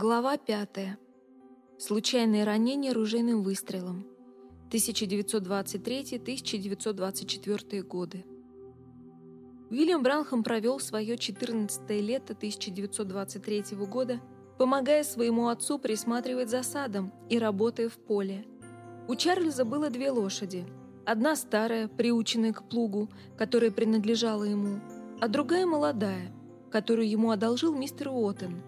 Глава 5. Случайные ранения ружейным выстрелом. 1923-1924 годы. Уильям Бранхам провел свое 14 лето 1923 года, помогая своему отцу присматривать за садом и работая в поле. У Чарльза было две лошади. Одна старая, приученная к плугу, которая принадлежала ему, а другая молодая, которую ему одолжил мистер Уоттен –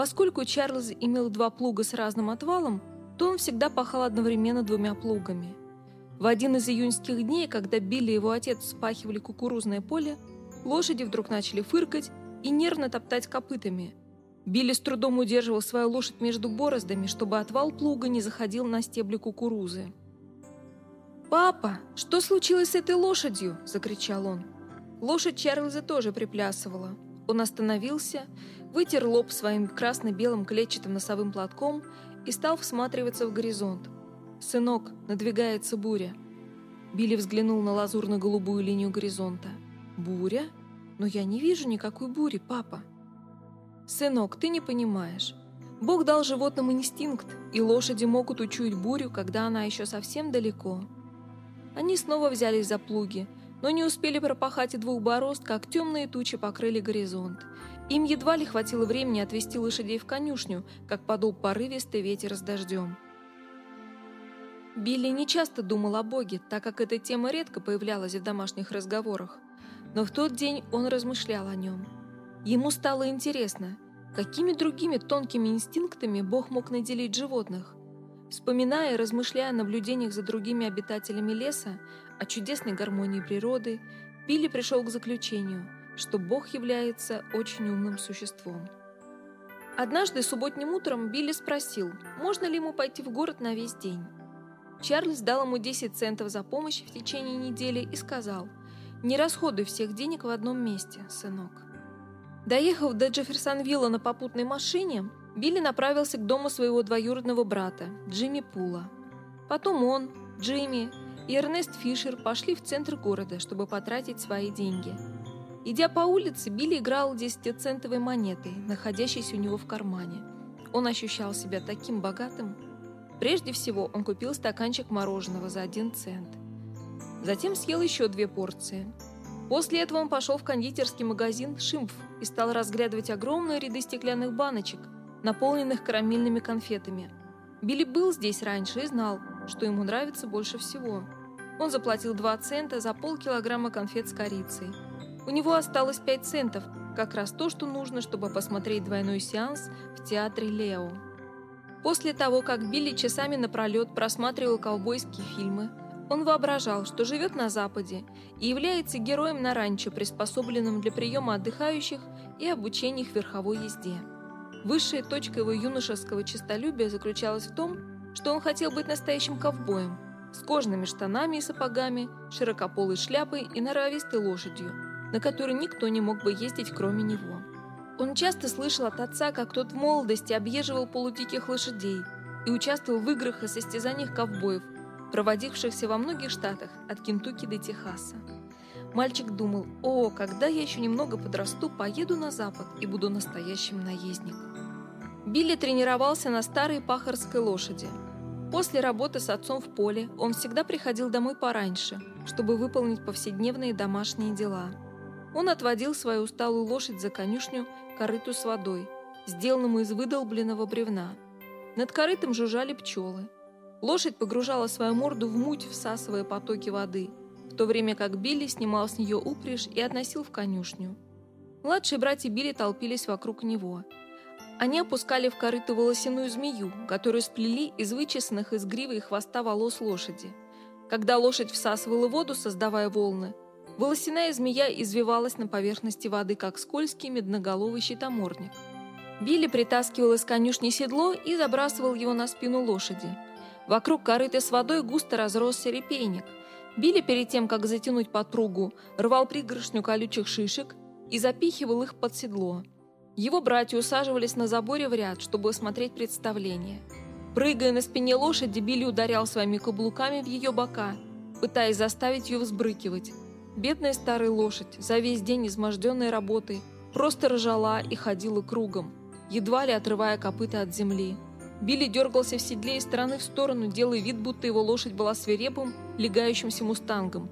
Поскольку Чарльз имел два плуга с разным отвалом, то он всегда пахал одновременно двумя плугами. В один из июньских дней, когда Билли и его отец спахивали кукурузное поле, лошади вдруг начали фыркать и нервно топтать копытами. Билли с трудом удерживал свою лошадь между бороздами, чтобы отвал плуга не заходил на стебли кукурузы. «Папа, что случилось с этой лошадью?» – закричал он. Лошадь Чарльза тоже приплясывала. Он остановился, вытер лоб своим красно-белым клетчатым носовым платком и стал всматриваться в горизонт. «Сынок, надвигается буря». Билли взглянул на лазурно-голубую линию горизонта. «Буря? Но я не вижу никакой бури, папа». «Сынок, ты не понимаешь. Бог дал животным инстинкт, и лошади могут учуять бурю, когда она еще совсем далеко». Они снова взялись за плуги, но не успели пропахать и двух борозд, как темные тучи покрыли горизонт, им едва ли хватило времени отвезти лошадей в конюшню, как подул порывистый ветер с дождем. Билли не часто думал о Боге, так как эта тема редко появлялась в домашних разговорах. Но в тот день он размышлял о нем. Ему стало интересно, какими другими тонкими инстинктами Бог мог наделить животных. Вспоминая и размышляя о наблюдениях за другими обитателями леса, о чудесной гармонии природы, Билли пришел к заключению – что Бог является очень умным существом. Однажды субботним утром Билли спросил, можно ли ему пойти в город на весь день. Чарльз дал ему 10 центов за помощь в течение недели и сказал, «Не расходуй всех денег в одном месте, сынок». Доехав до Джефферсонвилла на попутной машине, Билли направился к дому своего двоюродного брата, Джимми Пула. Потом он, Джимми и Эрнест Фишер пошли в центр города, чтобы потратить свои деньги – Идя по улице, Билли играл десятицентовой монетой, находящейся у него в кармане. Он ощущал себя таким богатым. Прежде всего, он купил стаканчик мороженого за один цент. Затем съел еще две порции. После этого он пошел в кондитерский магазин «Шимф» и стал разглядывать огромные ряды стеклянных баночек, наполненных карамельными конфетами. Билли был здесь раньше и знал, что ему нравится больше всего. Он заплатил 2 цента за полкилограмма конфет с корицей – у него осталось 5 центов, как раз то, что нужно, чтобы посмотреть двойной сеанс в театре Лео. После того, как Билли часами напролет просматривал ковбойские фильмы, он воображал, что живет на Западе и является героем на ранчо, приспособленном для приема отдыхающих и обучения их верховой езде. Высшая точка его юношеского честолюбия заключалась в том, что он хотел быть настоящим ковбоем, с кожаными штанами и сапогами, широкополой шляпой и норовистой лошадью – на которой никто не мог бы ездить, кроме него. Он часто слышал от отца, как тот в молодости объезживал полудиких лошадей и участвовал в играх и состязаниях ковбоев, проводившихся во многих штатах, от Кентукки до Техаса. Мальчик думал, о, когда я еще немного подрасту, поеду на запад и буду настоящим наездником. Билли тренировался на старой пахарской лошади. После работы с отцом в поле он всегда приходил домой пораньше, чтобы выполнить повседневные домашние дела – он отводил свою усталую лошадь за конюшню корыту с водой, сделанному из выдолбленного бревна. Над корытом жужжали пчелы. Лошадь погружала свою морду в муть, всасывая потоки воды, в то время как Билли снимал с нее упряжь и относил в конюшню. Младшие братья Билли толпились вокруг него. Они опускали в корыто волосяную змею, которую сплели из вычесанных из гривы и хвоста волос лошади. Когда лошадь всасывала воду, создавая волны, Волосяная змея извивалась на поверхности воды, как скользкий медноголовый щитоморник. Билли притаскивал из конюшни седло и забрасывал его на спину лошади. Вокруг корыта с водой густо разросся репейник. Билли перед тем, как затянуть подпругу, рвал пригоршню колючих шишек и запихивал их под седло. Его братья усаживались на заборе в ряд, чтобы смотреть представление. Прыгая на спине лошади, Билли ударял своими каблуками в ее бока, пытаясь заставить ее взбрыкивать. Бедная старая лошадь, за весь день изможденной работой, просто ржала и ходила кругом. едва ли отрывая копыта от земли. Билли дергался в седле из стороны в сторону, делая вид, будто его лошадь была свирепым, легающимся мустангом.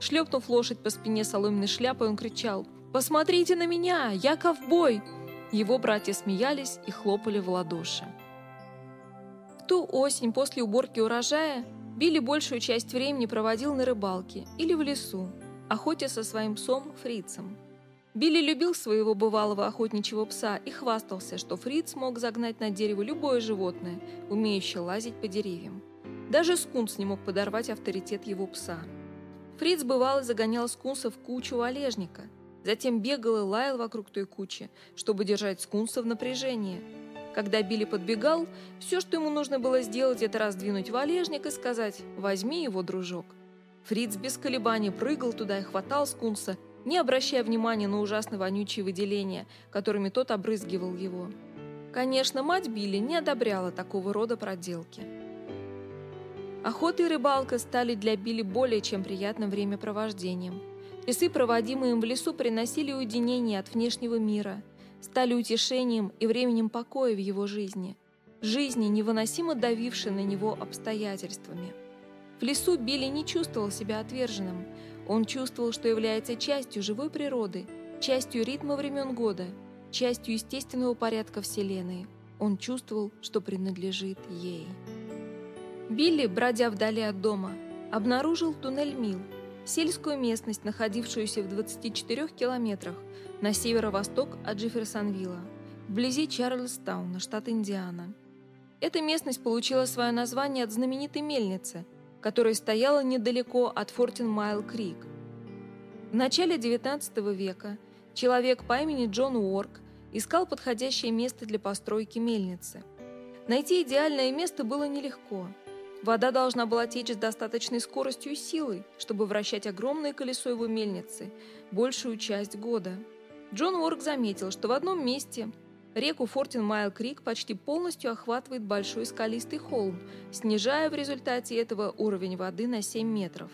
Шлепнув лошадь по спине соломенной шляпой, он кричал «Посмотрите на меня! Я ковбой!» Его братья смеялись и хлопали в ладоши. В ту осень после уборки урожая Билли большую часть времени проводил на рыбалке или в лесу, охотясь со своим псом Фрицем. Билли любил своего бывалого охотничьего пса и хвастался, что Фриц мог загнать на дерево любое животное, умеющее лазить по деревьям. Даже скунс не мог подорвать авторитет его пса. Фриц бывало загонял скунса в кучу валежника, затем бегал и лаял вокруг той кучи, чтобы держать скунса в напряжении. Когда Билли подбегал, все, что ему нужно было сделать, это раздвинуть валежник и сказать «возьми его, дружок». Фриц без колебаний прыгал туда и хватал скунса, не обращая внимания на ужасно вонючие выделения, которыми тот обрызгивал его. Конечно, мать Билли не одобряла такого рода проделки. Охота и рыбалка стали для Билли более чем приятным времяпровождением. Часы, проводимые им в лесу, приносили уединение от внешнего мира, стали утешением и временем покоя в его жизни, жизни, невыносимо давившей на него обстоятельствами. В лесу Билли не чувствовал себя отверженным – он чувствовал, что является частью живой природы, частью ритма времен года, частью естественного порядка Вселенной. Он чувствовал, что принадлежит ей. Билли, бродя вдали от дома, обнаружил туннель Мил, сельскую местность, находившуюся в 24 километрах на северо-восток от Джефферсонвилла, вблизи Чарльстауна, штат Индиана. Эта местность получила свое название от знаменитой мельницы – которая стояла недалеко от Фортин-Майл-Крик. В начале XIX века человек по имени Джон Уорк искал подходящее место для постройки мельницы. Найти идеальное место было нелегко. Вода должна была течь с достаточной скоростью и силой, чтобы вращать огромное колесо его мельницы большую часть года. Джон Уорк заметил, что в одном месте Реку Фортин-Майл-Крик почти полностью охватывает большой скалистый холм, снижая в результате этого уровень воды на 7 метров.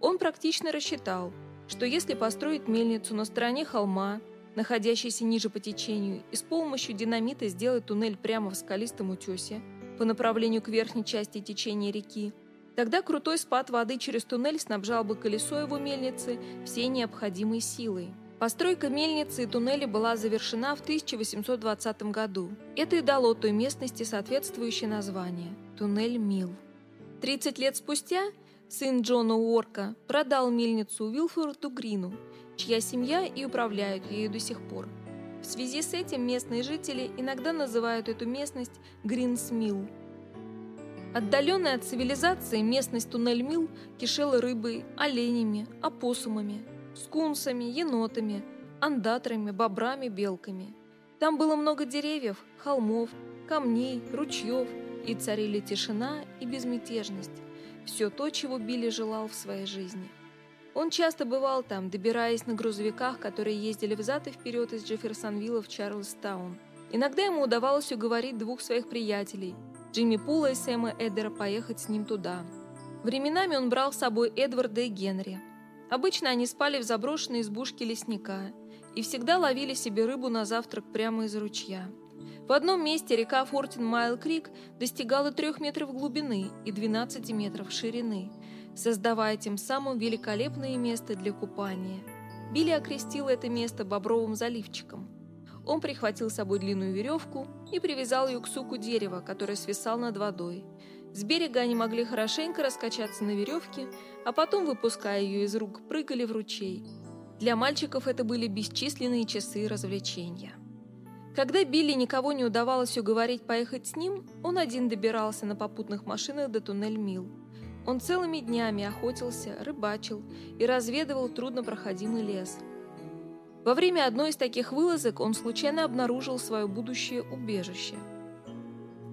Он практично рассчитал, что если построить мельницу на стороне холма, находящейся ниже по течению, и с помощью динамита сделать туннель прямо в скалистом утесе по направлению к верхней части течения реки, тогда крутой спад воды через туннель снабжал бы колесо его мельницы всей необходимой силой. Постройка мельницы и туннеля была завершена в 1820 году. Это и дало той местности соответствующее название – туннель Мил. 30 лет спустя сын Джона Уорка продал мельницу Уилфорду Грину, чья семья и управляет ею до сих пор. В связи с этим местные жители иногда называют эту местность Гринс Милл. Отдаленная от цивилизации местность Туннель-Милл кишела рыбой, оленями, опоссумами – скунсами, енотами, андатрами, бобрами, белками. Там было много деревьев, холмов, камней, ручьев, и царили тишина и безмятежность. Все то, чего Билли желал в своей жизни. Он часто бывал там, добираясь на грузовиках, которые ездили взад и вперед из Джефферсонвилла в Чарльстаун. Иногда ему удавалось уговорить двух своих приятелей, Джимми Пула и Сэма Эдера, поехать с ним туда. Временами он брал с собой Эдварда и Генри – Обычно они спали в заброшенной избушке лесника и всегда ловили себе рыбу на завтрак прямо из ручья. В одном месте река Фортин-Майл-Крик достигала 3 метров глубины и 12 метров ширины, создавая тем самым великолепное место для купания. Билли окрестил это место Бобровым заливчиком. Он прихватил с собой длинную веревку и привязал ее к суку дерева, который свисал над водой – с берега они могли хорошенько раскачаться на веревке, а потом, выпуская ее из рук, прыгали в ручей. Для мальчиков это были бесчисленные часы развлечения. Когда Билли никого не удавалось уговорить поехать с ним, он один добирался на попутных машинах до Туннель-Милл. Он целыми днями охотился, рыбачил и разведывал труднопроходимый лес. Во время одной из таких вылазок он случайно обнаружил свое будущее убежище.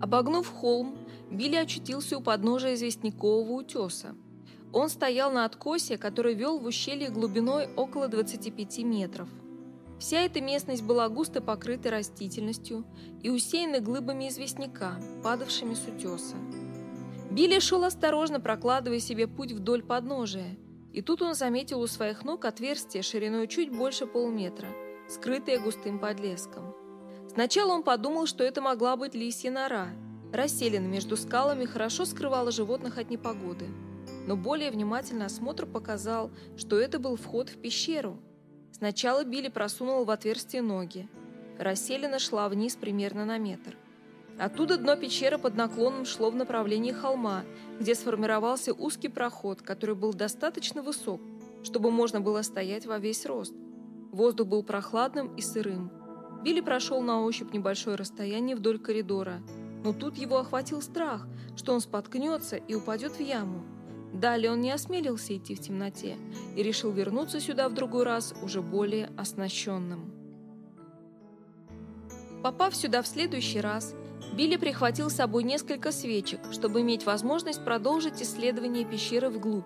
Обогнув холм, Билли очутился у подножия известнякового утеса. Он стоял на откосе, который вел в ущелье глубиной около 25 метров. Вся эта местность была густо покрыта растительностью и усеяна глыбами известняка, падавшими с утеса. Билли шел осторожно, прокладывая себе путь вдоль подножия, и тут он заметил у своих ног отверстие шириной чуть больше полуметра, скрытое густым подлеском. Сначала он подумал, что это могла быть лисья нора. Расселена между скалами хорошо скрывала животных от непогоды. Но более внимательный осмотр показал, что это был вход в пещеру. Сначала Билли просунул в отверстие ноги. Расселена шла вниз примерно на метр. Оттуда дно пещеры под наклоном шло в направлении холма, где сформировался узкий проход, который был достаточно высок, чтобы можно было стоять во весь рост. Воздух был прохладным и сырым. Билли прошел на ощупь небольшое расстояние вдоль коридора, но тут его охватил страх, что он споткнется и упадет в яму. Далее он не осмелился идти в темноте и решил вернуться сюда в другой раз уже более оснащенным. Попав сюда в следующий раз, Билли прихватил с собой несколько свечек, чтобы иметь возможность продолжить исследование пещеры вглубь.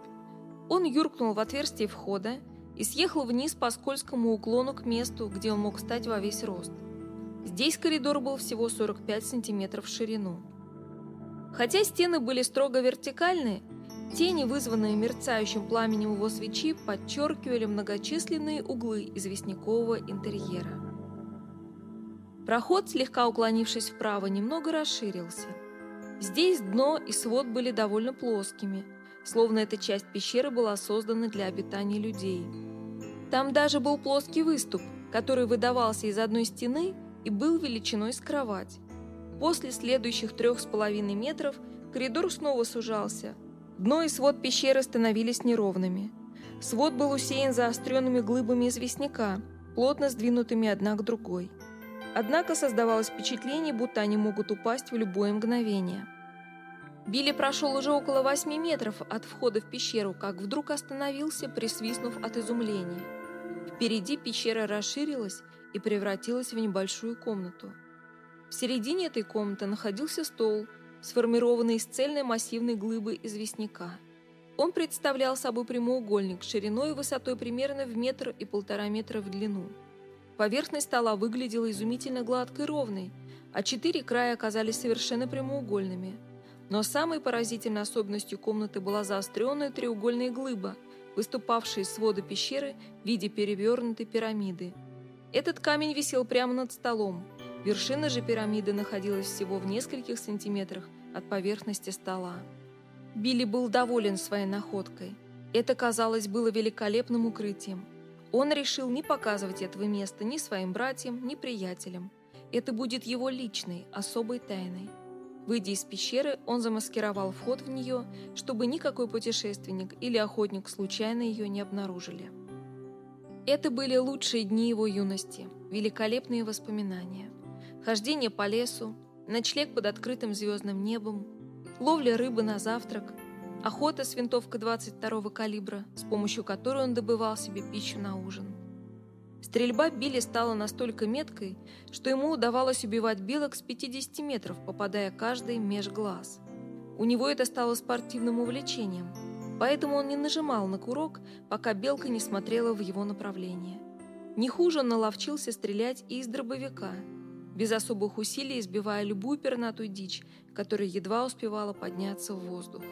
Он юркнул в отверстие входа и съехал вниз по скользкому уклону к месту, где он мог встать во весь рост. Здесь коридор был всего 45 сантиметров в ширину. Хотя стены были строго вертикальные, тени, вызванные мерцающим пламенем его свечи, подчеркивали многочисленные углы известнякового интерьера. Проход, слегка уклонившись вправо, немного расширился. Здесь дно и свод были довольно плоскими, словно эта часть пещеры была создана для обитания людей. Там даже был плоский выступ, который выдавался из одной стены и был величиной с кровать. После следующих трех с половиной метров коридор снова сужался. Дно и свод пещеры становились неровными. Свод был усеян заостренными глыбами известняка, плотно сдвинутыми одна к другой. Однако создавалось впечатление, будто они могут упасть в любое мгновение. Билли прошел уже около восьми метров от входа в пещеру, как вдруг остановился, присвистнув от изумления. Впереди пещера расширилась и превратилась в небольшую комнату. В середине этой комнаты находился стол, сформированный из цельной массивной глыбы известняка. Он представлял собой прямоугольник шириной и высотой примерно в метр и полтора метра в длину. Поверхность стола выглядела изумительно гладкой и ровной, а четыре края оказались совершенно прямоугольными. Но самой поразительной особенностью комнаты была заостренная треугольная глыба, выступавшая из свода пещеры в виде перевернутой пирамиды. Этот камень висел прямо над столом. Вершина же пирамиды находилась всего в нескольких сантиметрах от поверхности стола. Билли был доволен своей находкой. Это, казалось, было великолепным укрытием. Он решил не показывать этого места ни своим братьям, ни приятелям. Это будет его личной, особой тайной. Выйдя из пещеры, он замаскировал вход в нее, чтобы никакой путешественник или охотник случайно ее не обнаружили. Это были лучшие дни его юности, великолепные воспоминания. Хождение по лесу, ночлег под открытым звездным небом, ловля рыбы на завтрак, охота с винтовкой 22-го калибра, с помощью которой он добывал себе пищу на ужин. Стрельба Билли стала настолько меткой, что ему удавалось убивать белок с 50 метров, попадая каждый меж глаз. У него это стало спортивным увлечением, поэтому он не нажимал на курок, пока белка не смотрела в его направление. Не хуже он наловчился стрелять и из дробовика, без особых усилий избивая любую пернатую дичь, которая едва успевала подняться в воздух.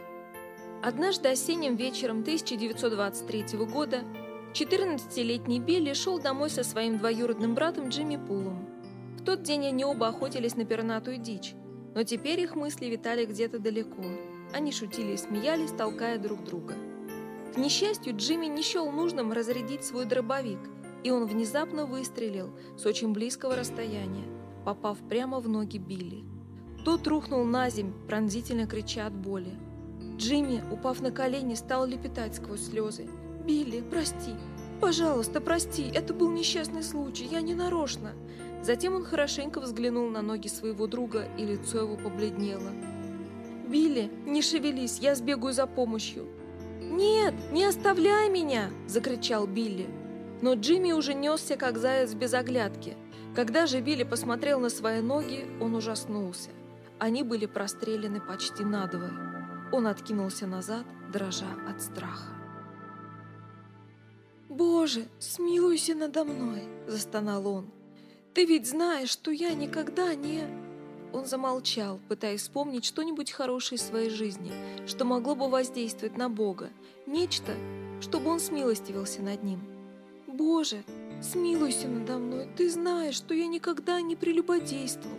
Однажды осенним вечером 1923 года 14-летний Билли шел домой со своим двоюродным братом Джимми Пулом. В тот день они оба охотились на пернатую дичь, но теперь их мысли витали где-то далеко. Они шутили и смеялись, толкая друг друга. К несчастью, Джимми не счел нужным разрядить свой дробовик, и он внезапно выстрелил с очень близкого расстояния, попав прямо в ноги Билли. Тот рухнул на земь, пронзительно крича от боли. Джимми, упав на колени, стал лепетать сквозь слезы. «Билли, прости! Пожалуйста, прости! Это был несчастный случай, я не нарочно!» Затем он хорошенько взглянул на ноги своего друга, и лицо его побледнело. «Билли, не шевелись, я сбегаю за помощью!» «Нет, не оставляй меня!» – закричал Билли. Но Джимми уже несся, как заяц без оглядки. Когда же Билли посмотрел на свои ноги, он ужаснулся. Они были прострелены почти надвое. Он откинулся назад, дрожа от страха. «Боже, смилуйся надо мной!» – застонал он. «Ты ведь знаешь, что я никогда не...» Он замолчал, пытаясь вспомнить что-нибудь хорошее в своей жизни, что могло бы воздействовать на Бога, нечто, чтобы он смилостивился над ним. «Боже, смилуйся надо мной, ты знаешь, что я никогда не прелюбодействовал.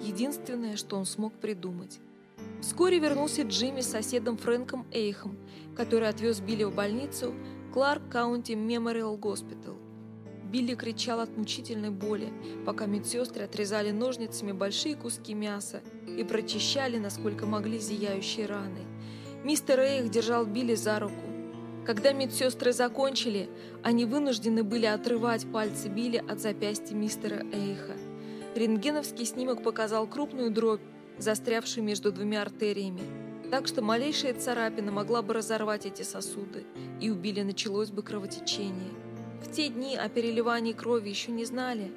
Единственное, что он смог придумать. Вскоре вернулся Джимми с соседом Фрэнком Эйхом, который отвез Билли в больницу Кларк Каунти Мемориал Госпитал. Билли кричал от мучительной боли, пока медсестры отрезали ножницами большие куски мяса и прочищали, насколько могли, зияющие раны. Мистер Эйх держал Билли за руку. Когда медсестры закончили, они вынуждены были отрывать пальцы Билли от запястья мистера Эйха. Рентгеновский снимок показал крупную дробь, застрявшую между двумя артериями, так что малейшая царапина могла бы разорвать эти сосуды, и у Билли началось бы кровотечение. В те дни о переливании крови еще не знали.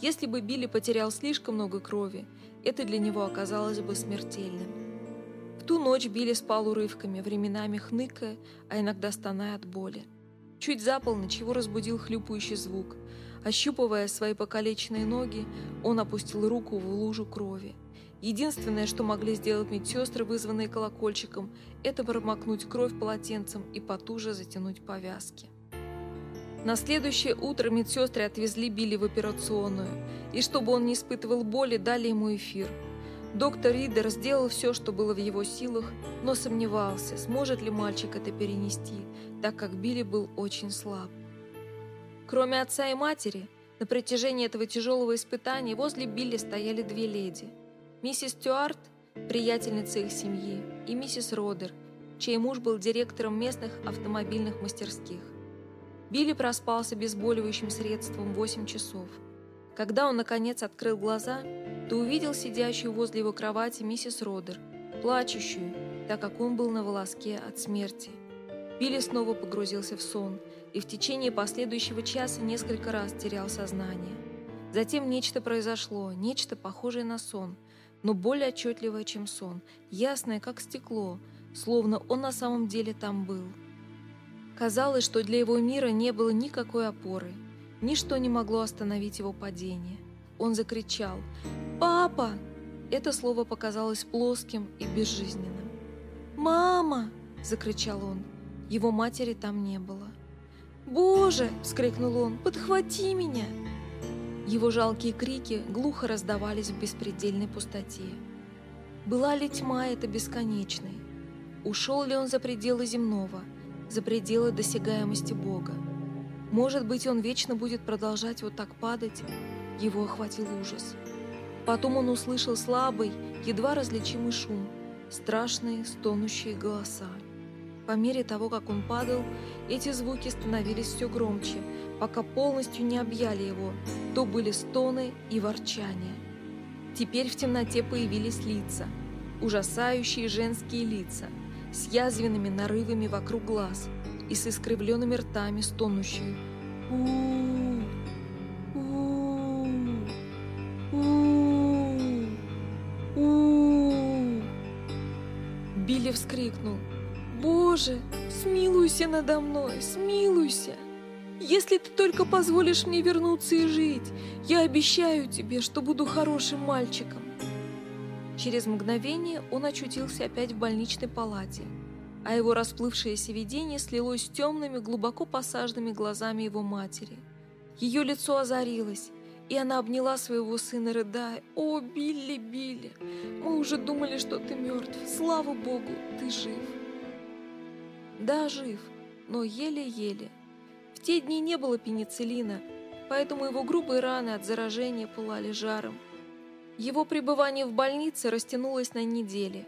Если бы Билли потерял слишком много крови, это для него оказалось бы смертельным. В ту ночь Билли спал урывками, временами хныкая, а иногда стоная от боли. Чуть за полночь его разбудил хлюпающий звук. Ощупывая свои покалеченные ноги, он опустил руку в лужу крови. Единственное, что могли сделать медсестры, вызванные колокольчиком, это промокнуть кровь полотенцем и потуже затянуть повязки. На следующее утро медсестры отвезли Билли в операционную, и чтобы он не испытывал боли, дали ему эфир. Доктор Ридер сделал все, что было в его силах, но сомневался, сможет ли мальчик это перенести, так как Билли был очень слаб. Кроме отца и матери, на протяжении этого тяжелого испытания возле Билли стояли две леди – Миссис Стюарт, приятельница их семьи, и миссис Родер, чей муж был директором местных автомобильных мастерских. Билли проспался с обезболивающим средством 8 часов. Когда он, наконец, открыл глаза, то увидел сидящую возле его кровати миссис Родер, плачущую, так как он был на волоске от смерти. Билли снова погрузился в сон и в течение последующего часа несколько раз терял сознание. Затем нечто произошло, нечто похожее на сон – но более отчетливое, чем сон, ясное, как стекло, словно он на самом деле там был. Казалось, что для его мира не было никакой опоры, ничто не могло остановить его падение. Он закричал «Папа!» Это слово показалось плоским и безжизненным. «Мама!» – закричал он. Его матери там не было. «Боже!» – вскрикнул он. «Подхвати меня!» Его жалкие крики глухо раздавались в беспредельной пустоте. Была ли тьма эта бесконечной? Ушел ли он за пределы земного, за пределы досягаемости Бога? Может быть, он вечно будет продолжать вот так падать? Его охватил ужас. Потом он услышал слабый, едва различимый шум, страшные стонущие голоса. По мере того, как он падал, эти звуки становились все громче, пока полностью не объяли его. То были стоны и ворчания. Теперь в темноте появились лица, ужасающие женские лица, с язвенными нарывами вокруг глаз и с искривленными ртами стонущие. у у у у Билли вскрикнул. «Боже, смилуйся надо мной, смилуйся!» Если ты только позволишь мне вернуться и жить, я обещаю тебе, что буду хорошим мальчиком. Через мгновение он очутился опять в больничной палате, а его расплывшееся видение слилось с темными, глубоко посаженными глазами его матери. Ее лицо озарилось, и она обняла своего сына, рыдая. «О, Билли, Билли, мы уже думали, что ты мертв. Слава Богу, ты жив!» Да, жив, но еле-еле – в те дни не было пенициллина, поэтому его грубые раны от заражения пылали жаром. Его пребывание в больнице растянулось на недели.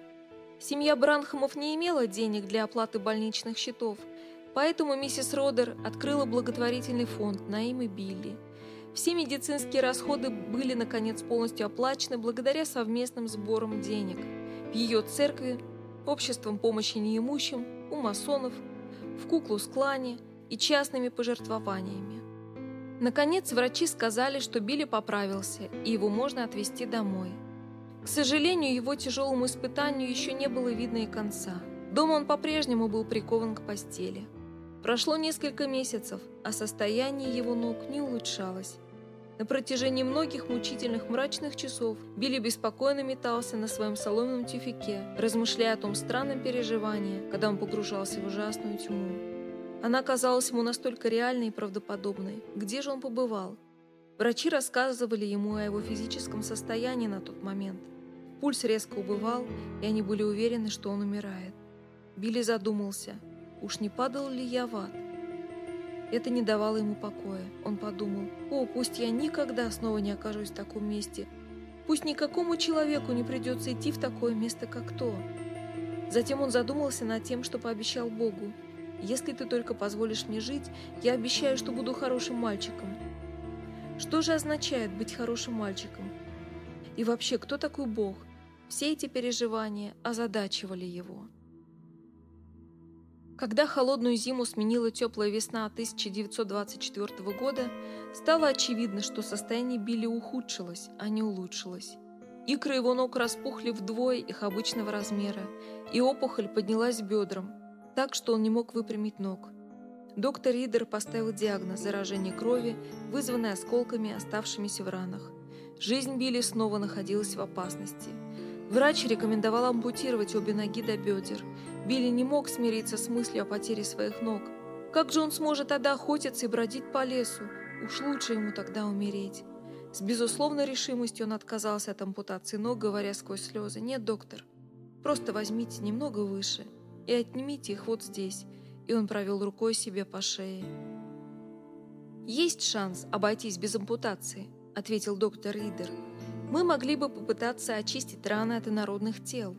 Семья Бранхамов не имела денег для оплаты больничных счетов, поэтому миссис Родер открыла благотворительный фонд на имя Билли. Все медицинские расходы были, наконец, полностью оплачены благодаря совместным сборам денег в ее церкви, обществом помощи неимущим, у масонов, в Куклус-клане – и частными пожертвованиями. Наконец, врачи сказали, что Билли поправился, и его можно отвезти домой. К сожалению, его тяжелому испытанию еще не было видно и конца. Дома он по-прежнему был прикован к постели. Прошло несколько месяцев, а состояние его ног не улучшалось. На протяжении многих мучительных мрачных часов Билли беспокойно метался на своем соломенном тюфике, размышляя о том странном переживании, когда он погружался в ужасную тьму. Она казалась ему настолько реальной и правдоподобной. Где же он побывал? Врачи рассказывали ему о его физическом состоянии на тот момент. Пульс резко убывал, и они были уверены, что он умирает. Билли задумался, уж не падал ли я в ад? Это не давало ему покоя. Он подумал, о, пусть я никогда снова не окажусь в таком месте. Пусть никакому человеку не придется идти в такое место, как то. Затем он задумался над тем, что пообещал Богу. Если ты только позволишь мне жить, я обещаю, что буду хорошим мальчиком. Что же означает быть хорошим мальчиком? И вообще, кто такой Бог? Все эти переживания озадачивали его. Когда холодную зиму сменила теплая весна 1924 года, стало очевидно, что состояние Билли ухудшилось, а не улучшилось. Икры его ног распухли вдвое их обычного размера, и опухоль поднялась бедром, так что он не мог выпрямить ног. Доктор Ридер поставил диагноз заражение крови, вызванное осколками, оставшимися в ранах. Жизнь Билли снова находилась в опасности. Врач рекомендовал ампутировать обе ноги до бедер. Билли не мог смириться с мыслью о потере своих ног. Как же он сможет тогда охотиться и бродить по лесу? Уж лучше ему тогда умереть. С безусловной решимостью он отказался от ампутации ног, говоря сквозь слезы. «Нет, доктор, просто возьмите немного выше и отнимите их вот здесь». И он провел рукой себе по шее. «Есть шанс обойтись без ампутации», — ответил доктор Ридер. «Мы могли бы попытаться очистить раны от инородных тел.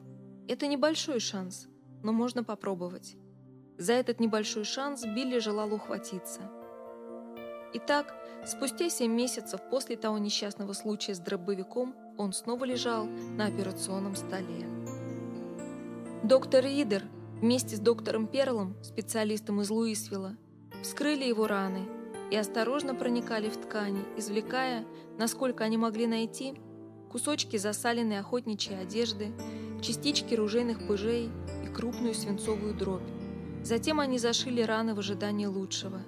Это небольшой шанс, но можно попробовать». За этот небольшой шанс Билли желал ухватиться. Итак, спустя 7 месяцев после того несчастного случая с дробовиком он снова лежал на операционном столе. Доктор Ридер вместе с доктором Перлом, специалистом из Луисвилла, вскрыли его раны и осторожно проникали в ткани, извлекая, насколько они могли найти, кусочки засаленной охотничьей одежды, частички ружейных пыжей и крупную свинцовую дробь. Затем они зашили раны в ожидании лучшего.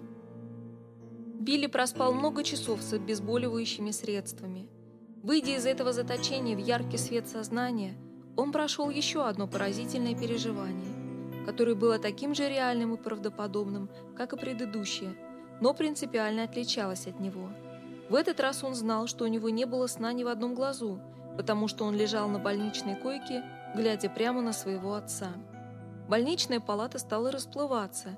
Билли проспал много часов с обезболивающими средствами. Выйдя из этого заточения в яркий свет сознания, он прошел еще одно поразительное переживание, которое было таким же реальным и правдоподобным, как и предыдущее, но принципиально отличалось от него. В этот раз он знал, что у него не было сна ни в одном глазу, потому что он лежал на больничной койке, глядя прямо на своего отца. Больничная палата стала расплываться,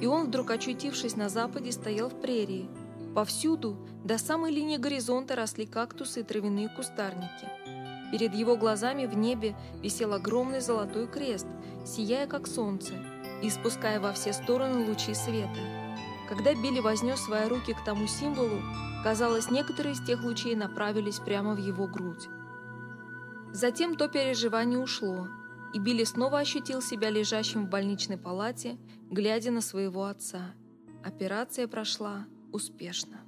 и он, вдруг очутившись на западе, стоял в прерии. Повсюду, до самой линии горизонта, росли кактусы и травяные кустарники. Перед его глазами в небе висел огромный золотой крест, сияя как солнце, и испуская во все стороны лучи света. Когда Билли вознес свои руки к тому символу, казалось, некоторые из тех лучей направились прямо в его грудь. Затем то переживание ушло, и Билли снова ощутил себя лежащим в больничной палате, глядя на своего отца. Операция прошла успешно.